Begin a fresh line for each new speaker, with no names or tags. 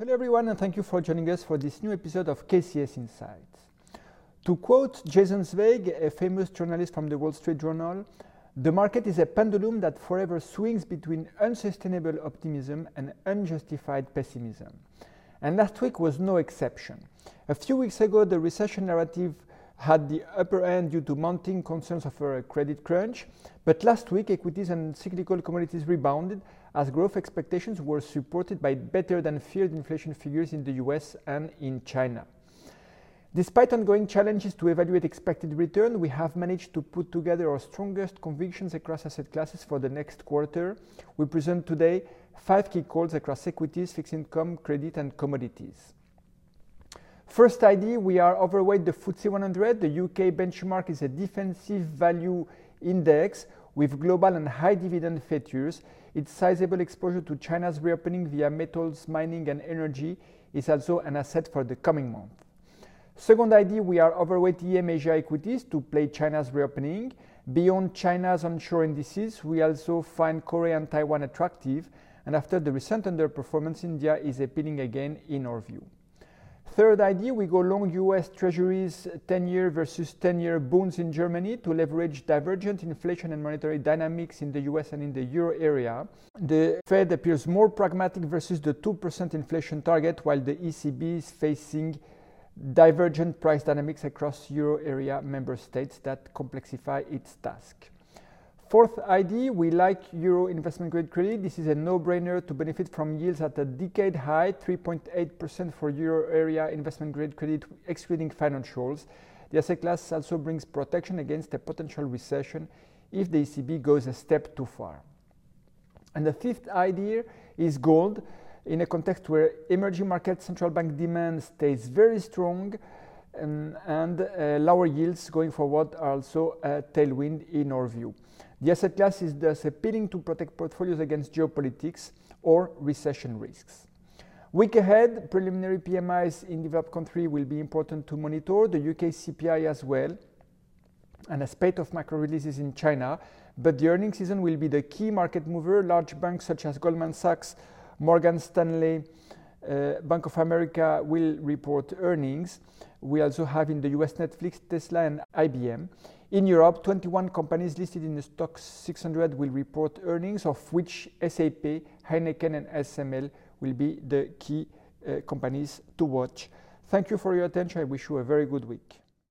Hello, everyone, and thank you for joining us for this new episode of KCS Insights. To quote Jason Zweig, a famous journalist from the Wall Street Journal, the market is a pendulum that forever swings between unsustainable optimism and unjustified pessimism. And last week was no exception. A few weeks ago, the recession narrative had the upper end due to mounting concerns of a credit crunch, but last week equities and cyclical commodities rebounded as growth expectations were supported by better than feared inflation figures in the US and in China. Despite ongoing challenges to evaluate expected return, we have managed to put together our strongest convictions across asset classes for the next quarter. We present today five key calls across equities, fixed income, credit, and commodities. First ID, we are overweight the FTSE 100. The UK benchmark is a defensive value index with global and high dividend features. Its sizable exposure to China's reopening via metals, mining, and energy is also an asset for the coming month. Second idea, we are overweight EM Asia equities to play China's reopening. Beyond China's onshore indices, we also find Korea and Taiwan attractive, and after the recent underperformance, India is appealing again in our view. Third idea, we go long US Treasuries 10 year versus 10 year bonds in Germany to leverage divergent inflation and monetary dynamics in the US and in the euro area. The Fed appears more pragmatic versus the 2% inflation target, while the ECB is facing divergent price dynamics across euro area member states that complexify its task. Fourth ID, we like Euro investment grade credit. This is a no-brainer to benefit from yields at a decade high, 3.8% for Euro area investment grade credit, excluding financials. The asset class also brings protection against a potential recession if the ECB goes a step too far. And the fifth idea is gold. In a context where emerging market central bank demand stays very strong, um, and uh, lower yields going forward are also a tailwind in our view. The asset class is thus appealing to protect portfolios against geopolitics or recession risks. Week ahead, preliminary PMIs in developed countries will be important to monitor, the UK CPI as well, and a spate of macro releases in China. But the earnings season will be the key market mover. Large banks such as Goldman Sachs, Morgan Stanley, uh, Bank of America will report earnings. We also have in the US Netflix, Tesla, and IBM. In Europe, 21 companies listed in the STOXX 600 will report earnings, of which SAP, Heineken, and ASML will be the key uh, companies to watch. Thank you for your attention. I wish you a very good week.